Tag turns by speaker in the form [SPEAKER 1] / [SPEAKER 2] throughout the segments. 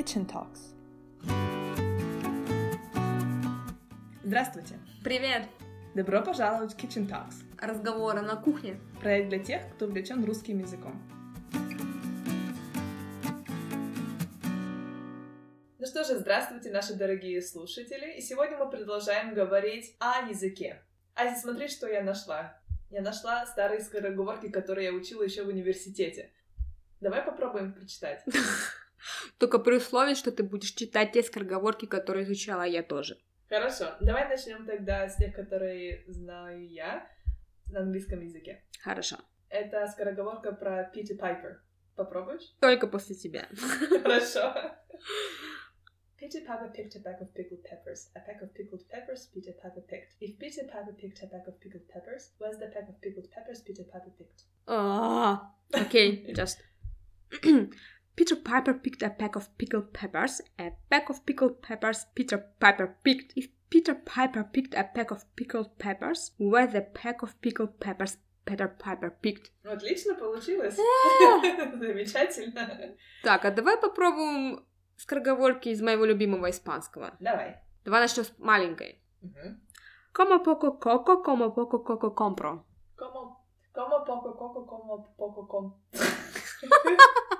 [SPEAKER 1] Kitchen Talks. Здравствуйте!
[SPEAKER 2] Привет!
[SPEAKER 1] Добро пожаловать в Kitchen Talks.
[SPEAKER 2] Разговоры на кухне.
[SPEAKER 1] Проект для тех, кто увлечен русским языком. Ну что же, здравствуйте, наши дорогие слушатели. И сегодня мы продолжаем говорить о языке. Ази, смотри, что я нашла. Я нашла старые скороговорки, которые я учила еще в университете. Давай попробуем прочитать.
[SPEAKER 2] Только при условии, что ты будешь читать те скороговорки, которые изучала я тоже.
[SPEAKER 1] Хорошо. Давай начнем тогда с тех, которые знаю я на английском языке.
[SPEAKER 2] Хорошо.
[SPEAKER 1] Это скороговорка про Питти Пайпер. Попробуешь?
[SPEAKER 2] Только после тебя.
[SPEAKER 1] Хорошо. Peter Piper picked a bag of pickled peppers. A pack of pickled peppers Peter Piper picked. If Peter Piper picked a bag of pickled peppers, where's the pack of pickled peppers Peter Piper picked?
[SPEAKER 2] Ah, okay, just. Peter Piper picked a pack of pickled peppers. A pack of pickled peppers Peter Piper picked. If Peter Piper picked a pack of pickled peppers, where's the pack of pickled peppers Peter Piper picked?
[SPEAKER 1] Отлично получилось. Замечательно.
[SPEAKER 2] Так, а давай попробуем скороговорки из моего любимого испанского.
[SPEAKER 1] Давай.
[SPEAKER 2] Давай начнем с маленькой.
[SPEAKER 1] Мгм.
[SPEAKER 2] Como poco coco, como poco coco compro.
[SPEAKER 1] Como, como poco coco, como poco ком.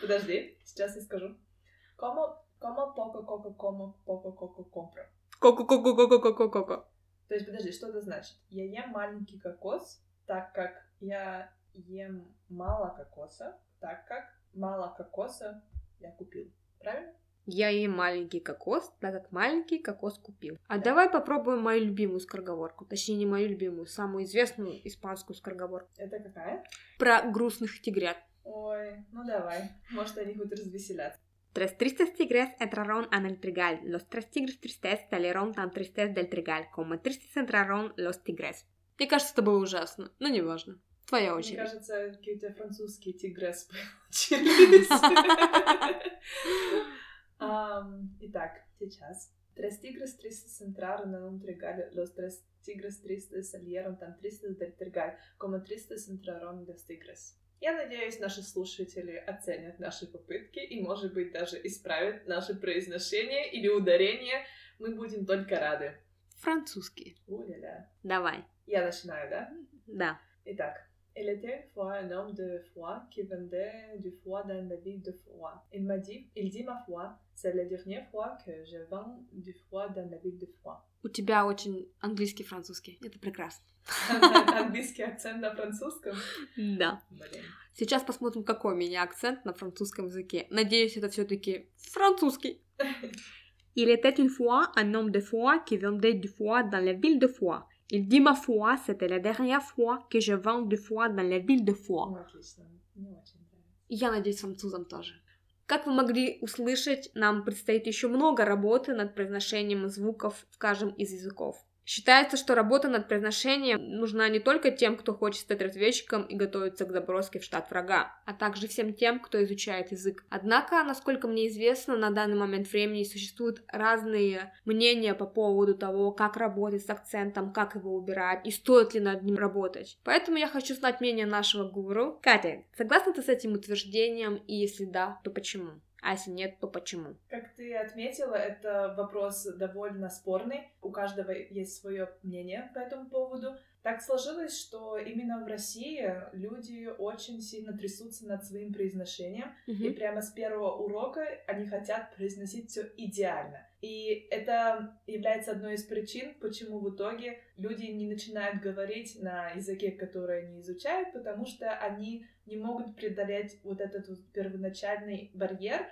[SPEAKER 1] Подожди, сейчас я скажу. Como, como poco coco, como poco coco compro.
[SPEAKER 2] Коко коко коко коко коко.
[SPEAKER 1] То есть, подожди, что это значит? Я ем маленький кокос, так как я ем мало кокоса, так как мало кокоса я купил. Правильно?
[SPEAKER 2] Я ем маленький кокос, так как маленький кокос купил. А давай попробуем мою любимую скороговорку. Точнее, не мою любимую, самую известную испанскую скороговорку.
[SPEAKER 1] Это какая?
[SPEAKER 2] Про грустных тигрят.
[SPEAKER 1] Ой, ну давай. Может, они хоть развеселятся.
[SPEAKER 2] Tres tristes tigres entraron en el trigal. Los tres tigres tristes salieron tan tristes del trigal, como tristes entraron los tigres. Мне кажется, это было ужасно, но неважно. Твоя
[SPEAKER 1] Мне
[SPEAKER 2] очередь.
[SPEAKER 1] кажется, какие у тебя французские тигрес получились. Итак, сейчас. Tres tigres tristes entraron en un trigal. Los tres tigres tristes salieron tan tristes del trigal, como tristes entraron los tigres. Я надеюсь, наши слушатели оценят наши попытки и, может быть, даже исправят наше произношение или ударение. Мы будем только рады.
[SPEAKER 2] Французский.
[SPEAKER 1] У-ля-ля.
[SPEAKER 2] Давай.
[SPEAKER 1] Я начинаю, да?
[SPEAKER 2] Да.
[SPEAKER 1] Итак, il était une fois un homme de foi qui vendait du foie dans la ville de Foix. Il m'a dit, il dit ma foi, c'est la dernière fois que je vends du foie dans la ville de Foix.
[SPEAKER 2] У тебя очень английский, французский. Это прекрасно.
[SPEAKER 1] Английский акцент на французском.
[SPEAKER 2] Да.
[SPEAKER 1] Блин.
[SPEAKER 2] Сейчас посмотрим, какой у меня акцент на французском языке. Надеюсь, это все-таки французский. Il était une fois un homme de foi qui vendait du foie dans la ville de Foix. Il dit ma foi, c'était la dernière fois que je vends du foie dans la ville de Foix.
[SPEAKER 1] Ну.
[SPEAKER 2] Я надеюсь, французам тоже. Как вы могли услышать, нам предстоит еще много работы над произношением звуков в каждом из языков. Считается, что работа над произношением нужна не только тем, кто хочет стать разведчиком и готовиться к заброске в штат врага, а также всем тем, кто изучает язык. Однако, насколько мне известно, на данный момент времени существуют разные мнения по поводу того, как работать с акцентом, как его убирать и стоит ли над ним работать. Поэтому я хочу знать мнение нашего гуру. Катя, согласна ты с этим утверждением? И если да, то почему? А если нет, то почему?
[SPEAKER 1] Как ты отметила, это вопрос довольно спорный. У каждого есть свое мнение по этому поводу. Так сложилось, что именно в России люди очень сильно трясутся над своим произношением, и прямо с первого урока они хотят произносить все идеально. И это является одной из причин, почему в итоге люди не начинают говорить на языке, который они изучают, потому что они не могут преодолеть вот этот вот первоначальный барьер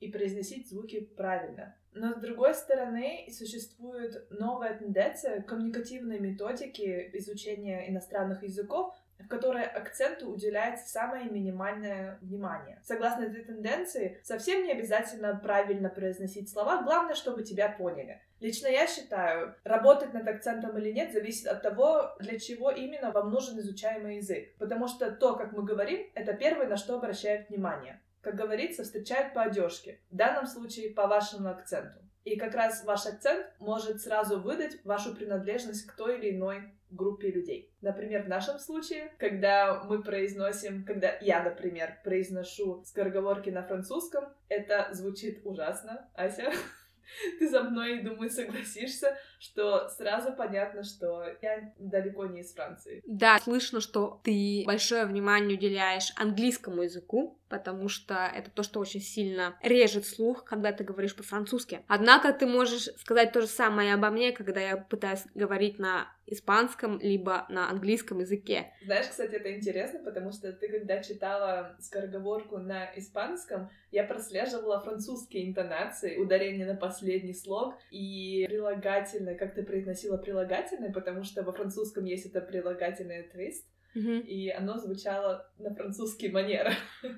[SPEAKER 1] и произносить звуки правильно. Но с другой стороны, существует новая тенденция коммуникативной методики изучения иностранных языков, в которой акценту уделяется самое минимальное внимание. Согласно этой тенденции, совсем не обязательно правильно произносить слова, главное, чтобы тебя поняли. Лично я считаю, работать над акцентом или нет зависит от того, для чего именно вам нужен изучаемый язык. Потому что то, как мы говорим, это первое, на что обращают внимание. Как говорится, встречают по одежке. В данном случае по вашему акценту. И как раз ваш акцент может сразу выдать вашу принадлежность к той или иной группе людей. Например, в нашем случае, когда мы произносим, когда я, например, произношу скороговорки на французском, это звучит ужасно, Ася. ты за мной, думаю, согласишься, что сразу понятно, что я далеко не из Франции.
[SPEAKER 2] Да, слышно, что ты большое внимание уделяешь английскому языку, потому что это то, что очень сильно режет слух, когда ты говоришь по-французски. Однако ты можешь сказать то же самое обо мне, когда я пытаюсь говорить на испанском либо на английском языке.
[SPEAKER 1] Знаешь, кстати, это интересно, потому что ты, когда читала скороговорку на испанском, я прослеживала французские интонации, ударение на последний слог и прилагательное, как ты произносила прилагательное, потому что во французском есть это прилагательное твист,
[SPEAKER 2] Мгм.
[SPEAKER 1] и оно звучало на французский манер.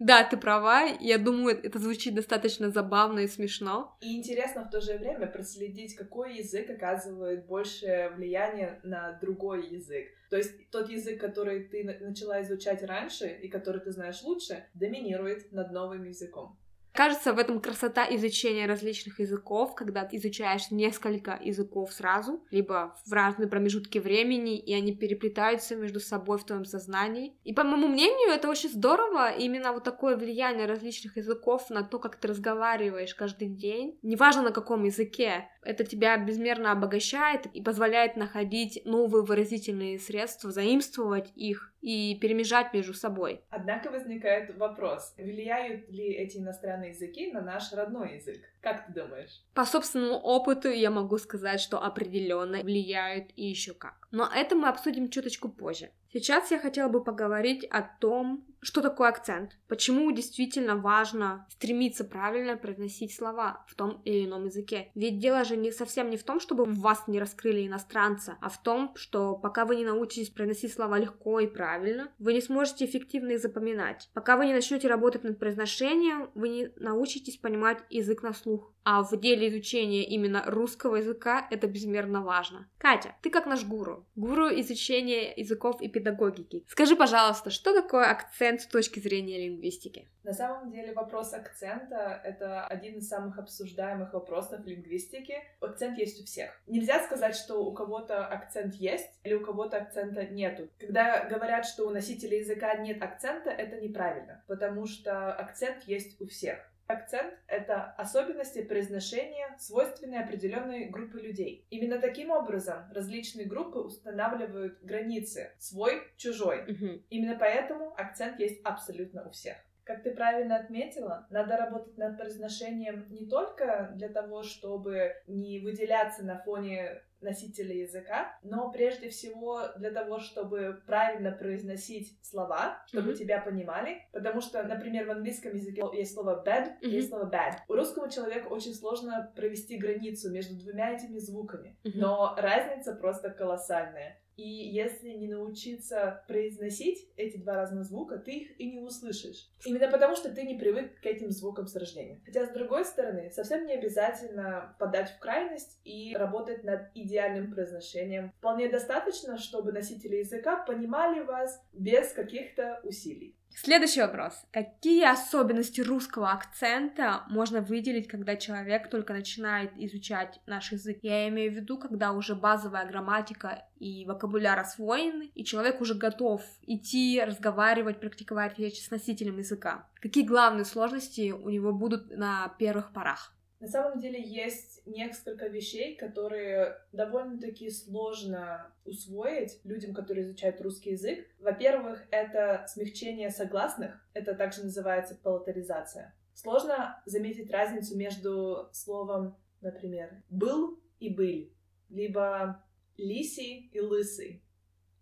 [SPEAKER 2] Да, ты права. Я думаю, это звучит достаточно забавно и смешно.
[SPEAKER 1] И интересно в то же время проследить, какой язык оказывает большее влияние на другой язык. То есть тот язык, который ты на- начала изучать раньше и который ты знаешь лучше, доминирует над новым языком.
[SPEAKER 2] Кажется, в этом красота изучения различных языков, когда ты изучаешь несколько языков сразу, либо в разные промежутки времени, и они переплетаются между собой в твоем сознании. И по моему мнению, это очень здорово, именно вот такое влияние различных языков на то, как ты разговариваешь каждый день. Неважно на каком языке, это тебя безмерно обогащает и позволяет находить новые выразительные средства, заимствовать их и перемежать между собой.
[SPEAKER 1] Однако возникает вопрос, влияют ли эти иностранные языки на наш родной язык? Как ты думаешь?
[SPEAKER 2] По собственному опыту я могу сказать, что определенно влияют и еще как. Но это мы обсудим чуточку позже. Сейчас я хотела бы поговорить о том, что такое акцент, почему действительно важно стремиться правильно произносить слова в том или ином языке. Ведь дело же не совсем не в том, чтобы вас не раскрыли иностранца, а в том, что пока вы не научитесь произносить слова легко и правильно, вы не сможете эффективно их запоминать. Пока вы не начнете работать над произношением, вы не научитесь понимать язык на слух. А в деле изучения именно русского языка это безмерно важно. Катя, ты как наш гуру. Гуру изучения языков и педагогики. Скажи, пожалуйста, что такое акцент с точки зрения лингвистики?
[SPEAKER 1] На самом деле вопрос акцента — это один из самых обсуждаемых вопросов в лингвистике. Акцент есть у всех. Нельзя сказать, что у кого-то акцент есть или у кого-то акцента нету. Когда говорят, что у носителя языка нет акцента, это неправильно, потому что акцент есть у всех. Акцент — это особенности произношения, свойственные определенной группе людей. Именно таким образом различные группы устанавливают границы свой, чужой.
[SPEAKER 2] Мгм.
[SPEAKER 1] Именно поэтому акцент есть абсолютно у всех. Как ты правильно отметила, надо работать над произношением не только для того, чтобы не выделяться на фоне носителя языка, но прежде всего для того, чтобы правильно произносить слова, чтобы
[SPEAKER 2] Мгм.
[SPEAKER 1] тебя понимали. Потому что, например, в английском языке есть слово bad,
[SPEAKER 2] Мгм.
[SPEAKER 1] есть слово bad. У русского человека очень сложно провести границу между двумя этими звуками,
[SPEAKER 2] Мгм.
[SPEAKER 1] но разница просто колоссальная. И если не научиться произносить эти два разных звука, ты их и не услышишь. Именно потому, что ты не привык к этим звукам с рождения. Хотя, с другой стороны, совсем не обязательно подать в крайность и работать над идеальным произношением. Вполне достаточно, чтобы носители языка понимали вас без каких-то усилий.
[SPEAKER 2] Следующий вопрос. Какие особенности русского акцента можно выделить, когда человек только начинает изучать наш язык? Я имею в виду, когда уже базовая грамматика и вокабуляр освоены, и человек уже готов идти, разговаривать, практиковать речь с носителем языка. Какие главные сложности у него будут на первых порах?
[SPEAKER 1] На самом деле есть несколько вещей, которые довольно-таки сложно усвоить людям, которые изучают русский язык. Во-первых, это смягчение согласных, это также называется палатализация. Сложно заметить разницу между словом, например, «был» и «быль», либо «лисий» и «лысый»,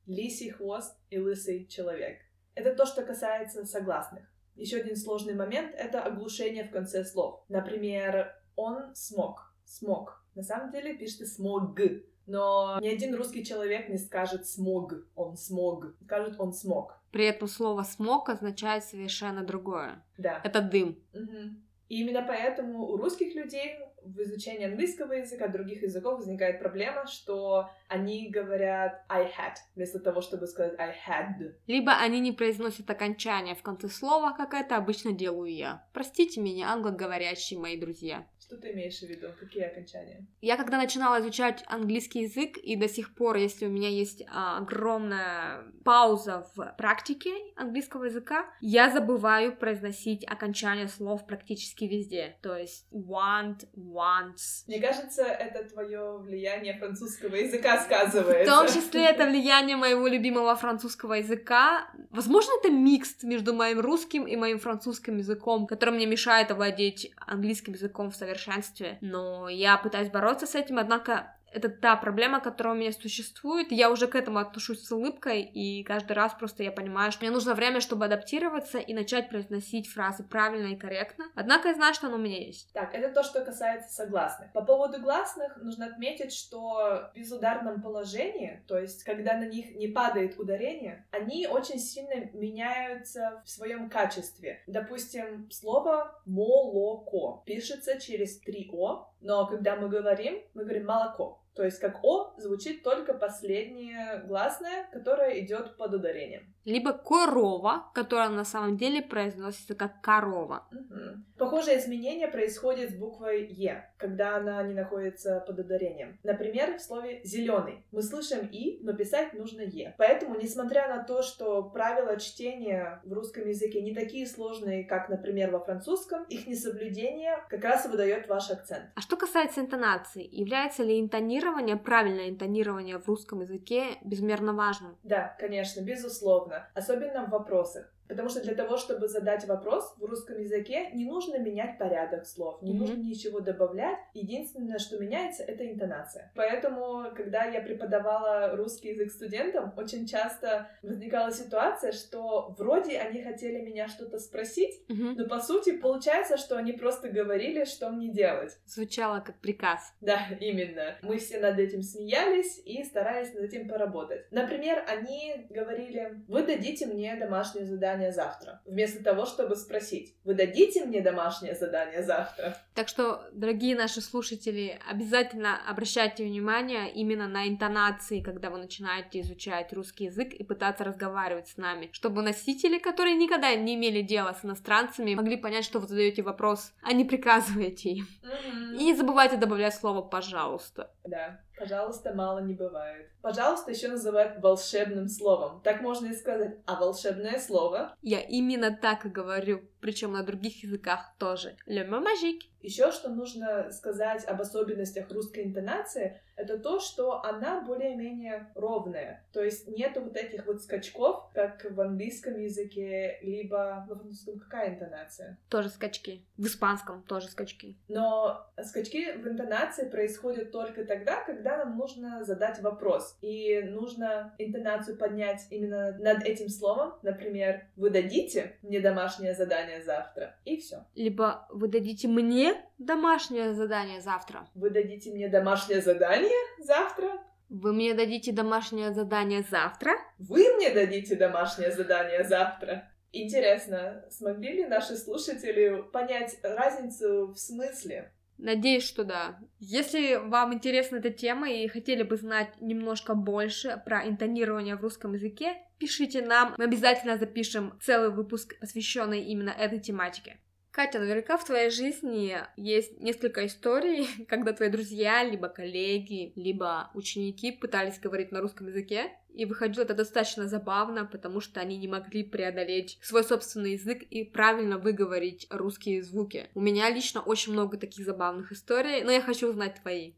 [SPEAKER 1] «лисий хвост» и «лысый человек». Это то, что касается согласных. Еще один сложный момент — это оглушение в конце слов. Например, он смог. Смог. На самом деле пишется смог. Но ни один русский человек не скажет смог, он смог. Скажет он смог.
[SPEAKER 2] При этом слово «смог» означает совершенно другое.
[SPEAKER 1] Да.
[SPEAKER 2] Это дым.
[SPEAKER 1] Мгм. И именно поэтому у русских людей в изучении английского языка, других языков возникает проблема, что они говорят I had, вместо того, чтобы сказать I had.
[SPEAKER 2] Либо они не произносят окончание в конце слова, как это обычно делаю я. Простите меня, англоговорящие мои друзья.
[SPEAKER 1] Что ты имеешь в виду? Какие окончания?
[SPEAKER 2] Я когда начинала изучать английский язык, и до сих пор, если у меня есть а, огромная пауза в практике английского языка, я забываю произносить окончание слов практически везде. То есть want, wants.
[SPEAKER 1] Мне кажется, это твое влияние французского языка сказывается.
[SPEAKER 2] В том числе это влияние моего любимого французского языка. Возможно, это микс между моим русским и моим французским языком, который мне мешает овладеть английским языком в совершенстве совершенстве. Но я пытаюсь бороться с этим, однако это та проблема, которая у меня существует. Я уже к этому отношусь с улыбкой, и каждый раз просто я понимаю, что мне нужно время, чтобы адаптироваться и начать произносить фразы правильно и корректно. Однако я знаю, что оно у меня есть.
[SPEAKER 1] Так, это то, что касается согласных. По поводу гласных нужно отметить, что в безударном положении, то есть когда на них не падает ударение, они очень сильно меняются в своем качестве. Допустим, слово молоко пишется через три о, но когда мы говорим, мы говорим молоко. То есть как О звучит только последнее гласное, которое идет под ударением.
[SPEAKER 2] Либо корова, которая на самом деле произносится как корова.
[SPEAKER 1] Угу. Похожее изменение происходит с буквой Е, когда она не находится под ударением. Например, в слове зеленый мы слышим И, но писать нужно Е. Поэтому, несмотря на то, что правила чтения в русском языке не такие сложные, как, например, во французском, их несоблюдение как раз и выдает ваш акцент.
[SPEAKER 2] А что касается интонации, является ли интонирование интонирование, правильное интонирование в русском языке безмерно важно.
[SPEAKER 1] Да, конечно, безусловно. Особенно в вопросах. Потому что для того, чтобы задать вопрос в русском языке, не нужно менять порядок слов, не mm-hmm. нужно ничего добавлять. Единственное, что меняется, это интонация. Поэтому, когда я преподавала русский язык студентам, очень часто возникала ситуация, что вроде они хотели меня что-то спросить, mm-hmm. но по сути получается, что они просто говорили, что мне делать.
[SPEAKER 2] Звучало как приказ.
[SPEAKER 1] Да, именно. Мы все над этим смеялись и старались над этим поработать. Например, они говорили, вы дадите мне домашнее задание задание завтра, вместо того, чтобы спросить, вы дадите мне домашнее задание завтра?
[SPEAKER 2] Так что, дорогие наши слушатели, обязательно обращайте внимание именно на интонации, когда вы начинаете изучать русский язык и пытаться разговаривать с нами, чтобы носители, которые никогда не имели дела с иностранцами, могли понять, что вы задаете вопрос, а не приказываете им. Mm-hmm. И не забывайте добавлять слово «пожалуйста».
[SPEAKER 1] Да. Пожалуйста, мало не бывает. Пожалуйста, еще называют волшебным словом. Так можно и сказать. А волшебное слово?
[SPEAKER 2] Я именно так и говорю, причем на других языках тоже. Le mot magique.
[SPEAKER 1] Еще что нужно сказать об особенностях русской интонации, это то, что она более-менее ровная. То есть нет вот этих вот скачков, как в английском языке, либо в французском какая интонация?
[SPEAKER 2] Тоже скачки. В испанском тоже скачки.
[SPEAKER 1] Но скачки в интонации происходят только тогда, когда нам нужно задать вопрос. И нужно интонацию поднять именно над этим словом. Например, вы дадите мне домашнее задание завтра? И все.
[SPEAKER 2] Либо вы дадите мне домашнее задание завтра.
[SPEAKER 1] Вы дадите мне домашнее задание завтра?
[SPEAKER 2] Вы мне дадите домашнее задание завтра?
[SPEAKER 1] Вы мне дадите домашнее задание завтра? Интересно, смогли ли наши слушатели понять разницу в смысле?
[SPEAKER 2] Надеюсь, что да. Если вам интересна эта тема и хотели бы знать немножко больше про интонирование в русском языке, пишите нам. Мы обязательно запишем целый выпуск, посвященный именно этой тематике. Катя, наверняка в твоей жизни есть несколько историй, когда твои друзья, либо коллеги, либо ученики пытались говорить на русском языке, и выходило это достаточно забавно, потому что они не могли преодолеть свой собственный язык и правильно выговорить русские звуки. У меня лично очень много таких забавных историй, но я хочу узнать твои.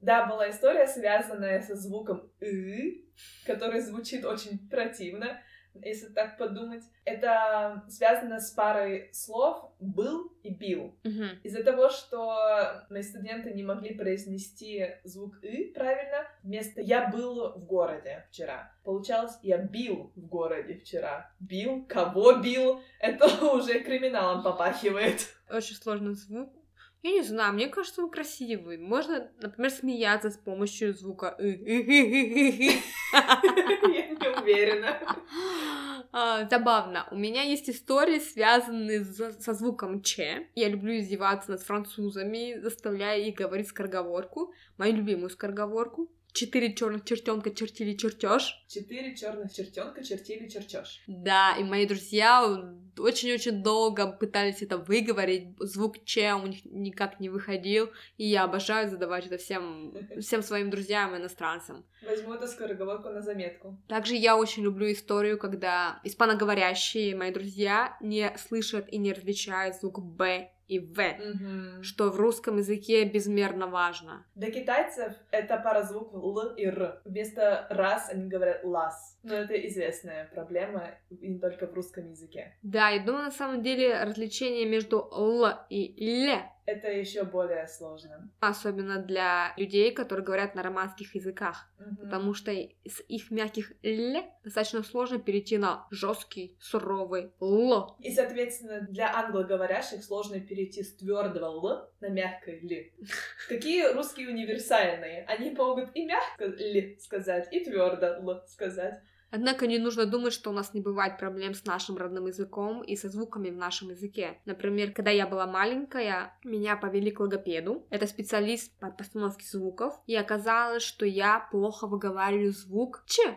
[SPEAKER 1] Да, была история, связанная со звуком «ы», который звучит очень противно если так подумать. Это связано с парой слов «был» и «бил».
[SPEAKER 2] Uh-huh.
[SPEAKER 1] Из-за того, что мои студенты не могли произнести звук «ы» правильно, вместо «я был в городе вчера». Получалось «я бил в городе вчера». Бил? Кого бил? Это уже криминалом попахивает.
[SPEAKER 2] Очень сложный звук. Я не знаю, мне кажется, он красивый. Можно, например, смеяться с помощью звука.
[SPEAKER 1] Я не уверена.
[SPEAKER 2] А, Забавно. У меня есть истории, связанные за- со звуком «ч». Я люблю издеваться над французами, заставляя их говорить скороговорку, мою любимую скороговорку. Четыре черных чертенка чертили чертеж.
[SPEAKER 1] Четыре черных чертенка чертили чертеж.
[SPEAKER 2] Да, и мои друзья очень-очень долго пытались это выговорить. Звук Ч у них никак не выходил. И я обожаю задавать это всем, всем своим друзьям и иностранцам.
[SPEAKER 1] Возьму эту скороговорку на заметку.
[SPEAKER 2] Также я очень люблю историю, когда испаноговорящие мои друзья не слышат и не различают звук Б и В,
[SPEAKER 1] Мгм.
[SPEAKER 2] что в русском языке безмерно важно.
[SPEAKER 1] Для китайцев это пара звуков Л и Р. Вместо раз они говорят лас. Но это известная проблема, и не только в русском языке.
[SPEAKER 2] Да, я думаю, на самом деле различение между Л и Л
[SPEAKER 1] Это еще более сложно.
[SPEAKER 2] особенно для людей, которые говорят на романских языках,
[SPEAKER 1] Мгм.
[SPEAKER 2] потому что с их мягких Л достаточно сложно перейти на жесткий, суровый Л.
[SPEAKER 1] И, соответственно, для англоговорящих сложно перейти с твердого Л на мягкое Л. Какие русские универсальные? Они могут и мягко Л сказать, и твердо Л сказать.
[SPEAKER 2] Однако не нужно думать, что у нас не бывает проблем с нашим родным языком и со звуками в нашем языке. Например, когда я была маленькая, меня повели к логопеду. Это специалист по постановке звуков. И оказалось, что я плохо выговариваю звук Ч,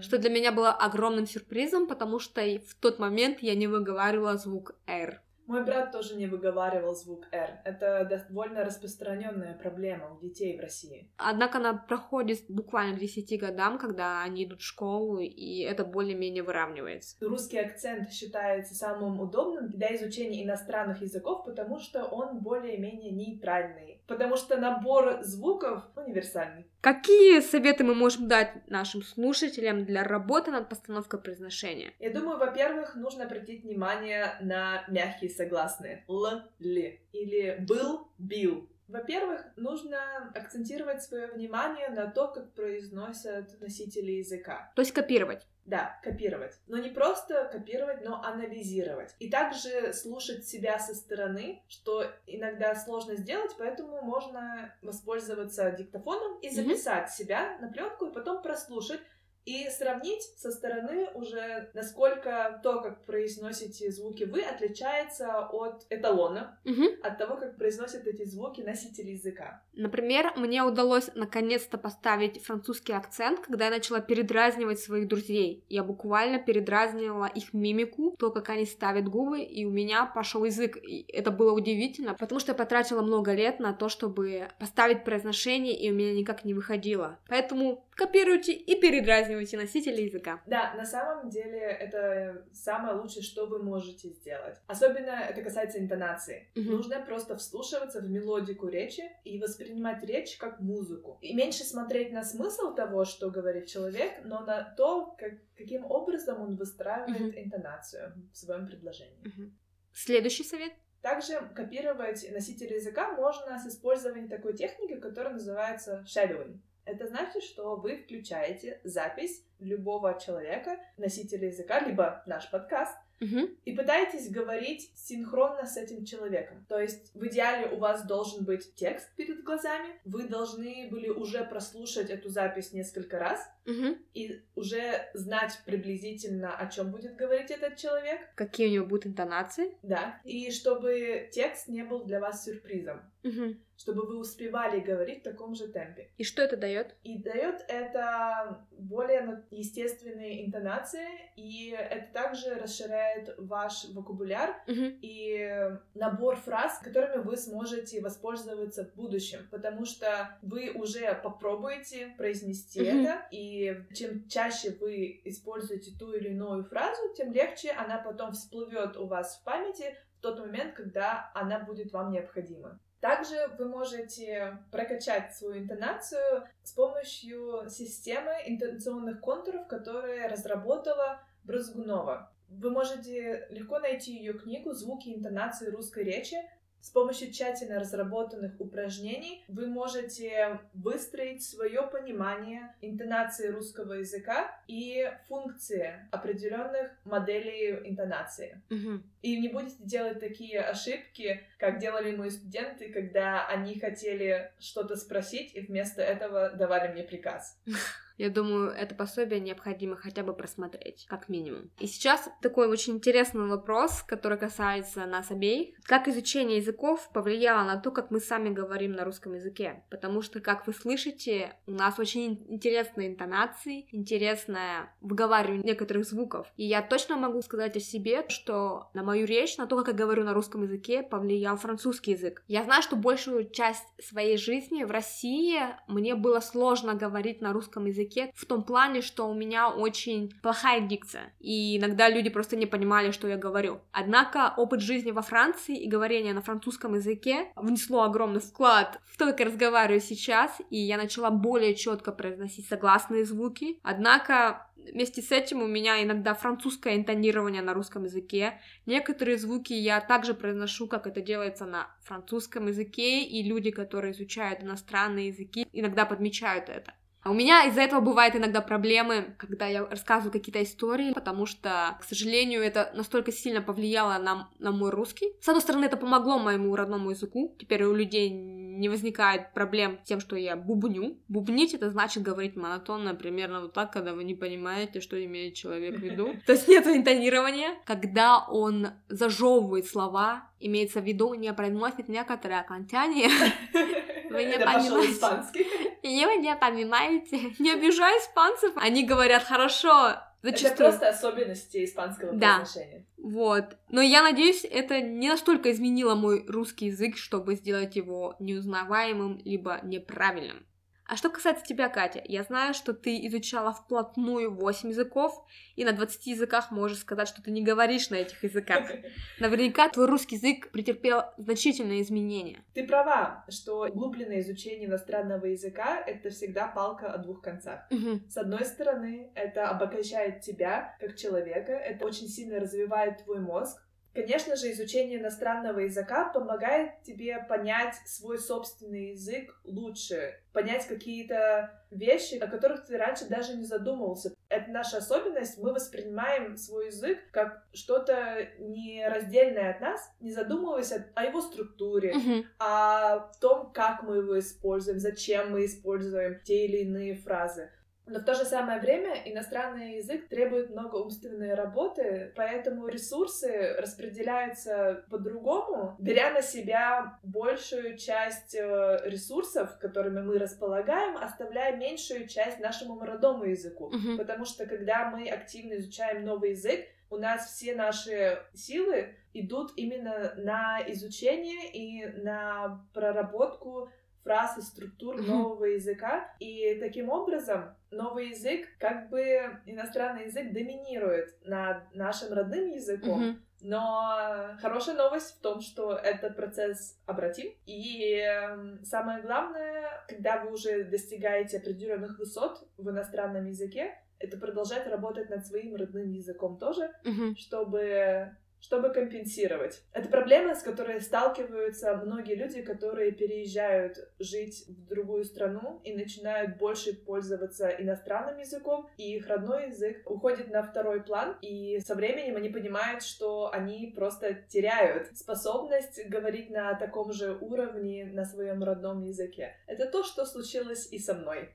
[SPEAKER 2] что для меня было огромным сюрпризом, потому что в тот момент я не выговаривала звук R.
[SPEAKER 1] Мой брат тоже не выговаривал звук «р». Это довольно распространенная проблема у детей в России.
[SPEAKER 2] Однако она проходит буквально к 10 годам, когда они идут в школу, и это более-менее выравнивается.
[SPEAKER 1] Русский акцент считается самым удобным для изучения иностранных языков, потому что он более-менее нейтральный. Потому что набор звуков универсальный.
[SPEAKER 2] Какие советы мы можем дать нашим слушателям для работы над постановкой произношения?
[SPEAKER 1] Я думаю, во-первых, нужно обратить внимание на мягкие согласные. Л, ли. Или был, бил. Во-первых, нужно акцентировать свое внимание на то, как произносят носители языка.
[SPEAKER 2] То есть копировать.
[SPEAKER 1] Да, копировать. Но не просто копировать, но анализировать. И также слушать себя со стороны, что иногда сложно сделать, поэтому можно воспользоваться диктофоном и записать себя на пленку и потом прослушать и сравнить со стороны уже, насколько то, как произносите звуки вы, отличается от эталона,
[SPEAKER 2] Мгм.
[SPEAKER 1] от того, как произносят эти звуки носители языка.
[SPEAKER 2] Например, мне удалось наконец-то поставить французский акцент, когда я начала передразнивать своих друзей. Я буквально передразнивала их мимику, то, как они ставят губы, и у меня пошел язык. И это было удивительно, потому что я потратила много лет на то, чтобы поставить произношение, и у меня никак не выходило. Поэтому копируйте и передразнивайте носителей языка.
[SPEAKER 1] Да, на самом деле это самое лучшее, что вы можете сделать. Особенно это касается интонации.
[SPEAKER 2] Мгм.
[SPEAKER 1] Нужно просто вслушиваться в мелодику речи и воспринимать речь как музыку. И меньше смотреть на смысл того, что говорит человек, но на то, как, каким образом он выстраивает интонацию в своем предложении.
[SPEAKER 2] Мгм. Следующий совет.
[SPEAKER 1] Также копировать носителя языка можно с использованием такой техники, которая называется shadowing. Это значит, что вы включаете запись любого человека, носителя языка, либо наш подкаст,
[SPEAKER 2] Мгм.
[SPEAKER 1] и пытаетесь говорить синхронно с этим человеком. То есть в идеале у вас должен быть текст перед глазами, вы должны были уже прослушать эту запись несколько раз
[SPEAKER 2] Мгм.
[SPEAKER 1] и уже знать приблизительно, о чем будет говорить этот человек,
[SPEAKER 2] Какие у него будут интонации?
[SPEAKER 1] да, и чтобы текст не был для вас сюрпризом,
[SPEAKER 2] Мгм.
[SPEAKER 1] чтобы вы успевали говорить в таком же темпе.
[SPEAKER 2] И что это дает?
[SPEAKER 1] И дает это более естественные интонации, и это также расширяет ваш вокабуляр
[SPEAKER 2] Мгм.
[SPEAKER 1] и набор фраз, которыми вы сможете воспользоваться в будущем, потому что вы уже попробуете произнести
[SPEAKER 2] Мгм.
[SPEAKER 1] это, и чем чаще вы используете ту или иную фразу, тем легче она потом всплывет у вас в памяти в тот момент, когда она будет вам необходима. Также вы можете прокачать свою интонацию с помощью системы интонационных контуров, которые разработала Брызгунова. Вы можете легко найти ее книгу «Звуки интонации русской речи». С помощью тщательно разработанных упражнений вы можете выстроить свое понимание интонации русского языка и функции определенных моделей интонации.
[SPEAKER 2] Мгм.
[SPEAKER 1] И не будете делать такие ошибки, как делали мои студенты, когда они хотели что-то спросить и вместо этого давали мне приказ.
[SPEAKER 2] Я думаю, это пособие необходимо хотя бы просмотреть, как минимум. И сейчас такой очень интересный вопрос, который касается нас обеих. Как изучение языков повлияло на то, как мы сами говорим на русском языке? Потому что, как вы слышите, у нас очень интересные интонации, интересное выговаривание некоторых звуков. И я точно могу сказать о себе, что на мою речь, на то, как я говорю на русском языке, повлиял французский язык. Я знаю, что большую часть своей жизни в России мне было сложно говорить на русском языке в том плане, что у меня очень плохая дикция, и иногда люди просто не понимали, что я говорю. Однако опыт жизни во Франции и говорение на французском языке внесло огромный вклад в то, как я разговариваю сейчас, и я начала более четко произносить согласные звуки. Однако Вместе с этим у меня иногда французское интонирование на русском языке. Некоторые звуки я также произношу, как это делается на французском языке, и люди, которые изучают иностранные языки, иногда подмечают это. А У меня из-за этого бывают иногда проблемы, когда я рассказываю какие-то истории, потому что, к сожалению, это настолько сильно повлияло на, на мой русский. С одной стороны, это помогло моему родному языку. Теперь у людей не возникает проблем с тем, что я бубню. Бубнить это значит говорить монотонно, примерно вот так, когда вы не понимаете, что имеет человек в виду. То есть нет интонирования. Когда он зажевывает слова, имеется в виду, не произносит некоторые окончания. Вы не понимаете. И вы не понимаете, не обижай испанцев. Они говорят хорошо,
[SPEAKER 1] Это
[SPEAKER 2] зачастую.
[SPEAKER 1] просто особенности испанского
[SPEAKER 2] Да.
[SPEAKER 1] произношения.
[SPEAKER 2] Вот. Но я надеюсь, это не настолько изменило мой русский язык, чтобы сделать его неузнаваемым либо неправильным. А что касается тебя, Катя, я знаю, что ты изучала вплотную 8 языков, и на 20 языках можешь сказать, что ты не говоришь на этих языках. Наверняка твой русский язык претерпел значительные изменения.
[SPEAKER 1] Ты права, что углубленное изучение иностранного языка — это всегда палка о двух концах.
[SPEAKER 2] Мгм.
[SPEAKER 1] С одной стороны, это обогащает тебя как человека, это очень сильно развивает твой мозг. Конечно же, изучение иностранного языка помогает тебе понять свой собственный язык лучше, понять какие-то вещи, о которых ты раньше даже не задумывался. Это наша особенность, мы воспринимаем свой язык как что-то нераздельное от нас, не задумываясь о, его структуре,
[SPEAKER 2] Мгм.
[SPEAKER 1] о том, как мы его используем, зачем мы используем те или иные фразы. Но в то же самое время иностранный язык требует много умственной работы, поэтому ресурсы распределяются по-другому, беря на себя большую часть э, ресурсов, которыми мы располагаем, оставляя меньшую часть нашему родному языку.
[SPEAKER 2] Мгм.
[SPEAKER 1] Потому что когда мы активно изучаем новый язык, у нас все наши силы идут именно на изучение и на проработку фраз и структур нового языка. И таким образом новый язык, как бы иностранный язык доминирует над нашим родным языком.
[SPEAKER 2] Мгм.
[SPEAKER 1] Но хорошая новость в том, что этот процесс обратим. И эм, самое главное, когда вы уже достигаете определенных высот в иностранном языке, это продолжать работать над своим родным языком тоже,
[SPEAKER 2] Мгм.
[SPEAKER 1] чтобы чтобы компенсировать. Это проблема, с которой сталкиваются многие люди, которые переезжают жить в другую страну и начинают больше пользоваться иностранным языком, и их родной язык уходит на второй план, и со временем они понимают, что они просто теряют способность говорить на таком же уровне на своем родном языке. Это то, что случилось и со мной.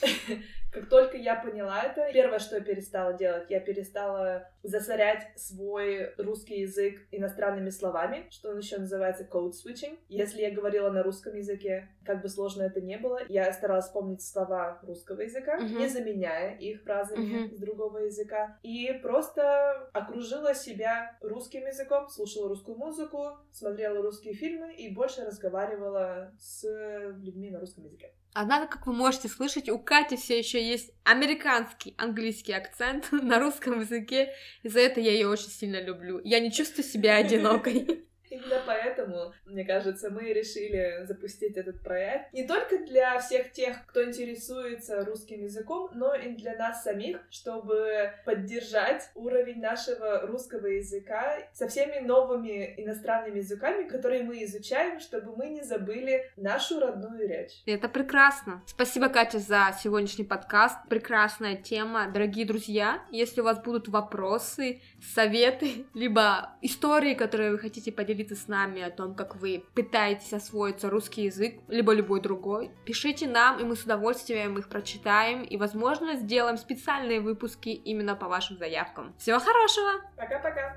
[SPEAKER 1] Как только я поняла это, первое, что я перестала делать, я перестала засорять свой русский язык иностранными словами, что еще называется code switching. Если я говорила на русском языке, как бы сложно это не было, я старалась вспомнить слова русского языка,
[SPEAKER 2] Мгм.
[SPEAKER 1] не заменяя их фразами
[SPEAKER 2] Мгм.
[SPEAKER 1] с другого языка, и просто окружила себя русским языком, слушала русскую музыку, смотрела русские фильмы и больше разговаривала с людьми на русском языке.
[SPEAKER 2] Однако, как вы можете слышать, у Кати все еще есть американский английский акцент на русском языке, и за это я ее очень сильно люблю. Я не чувствую себя одинокой.
[SPEAKER 1] Именно поэтому, мне кажется, мы решили запустить этот проект не только для всех тех, кто интересуется русским языком, но и для нас самих, чтобы поддержать уровень нашего русского языка со всеми новыми иностранными языками, которые мы изучаем, чтобы мы не забыли нашу родную речь.
[SPEAKER 2] Это прекрасно. Спасибо, Катя, за сегодняшний подкаст. Прекрасная тема. Дорогие друзья, если у вас будут вопросы, советы, либо истории, которые вы хотите поделиться с нами о том, как вы пытаетесь освоиться русский язык, либо любой другой, пишите нам, и мы с удовольствием их прочитаем, и, возможно, сделаем специальные выпуски именно по вашим заявкам. Всего хорошего!
[SPEAKER 1] Пока-пока!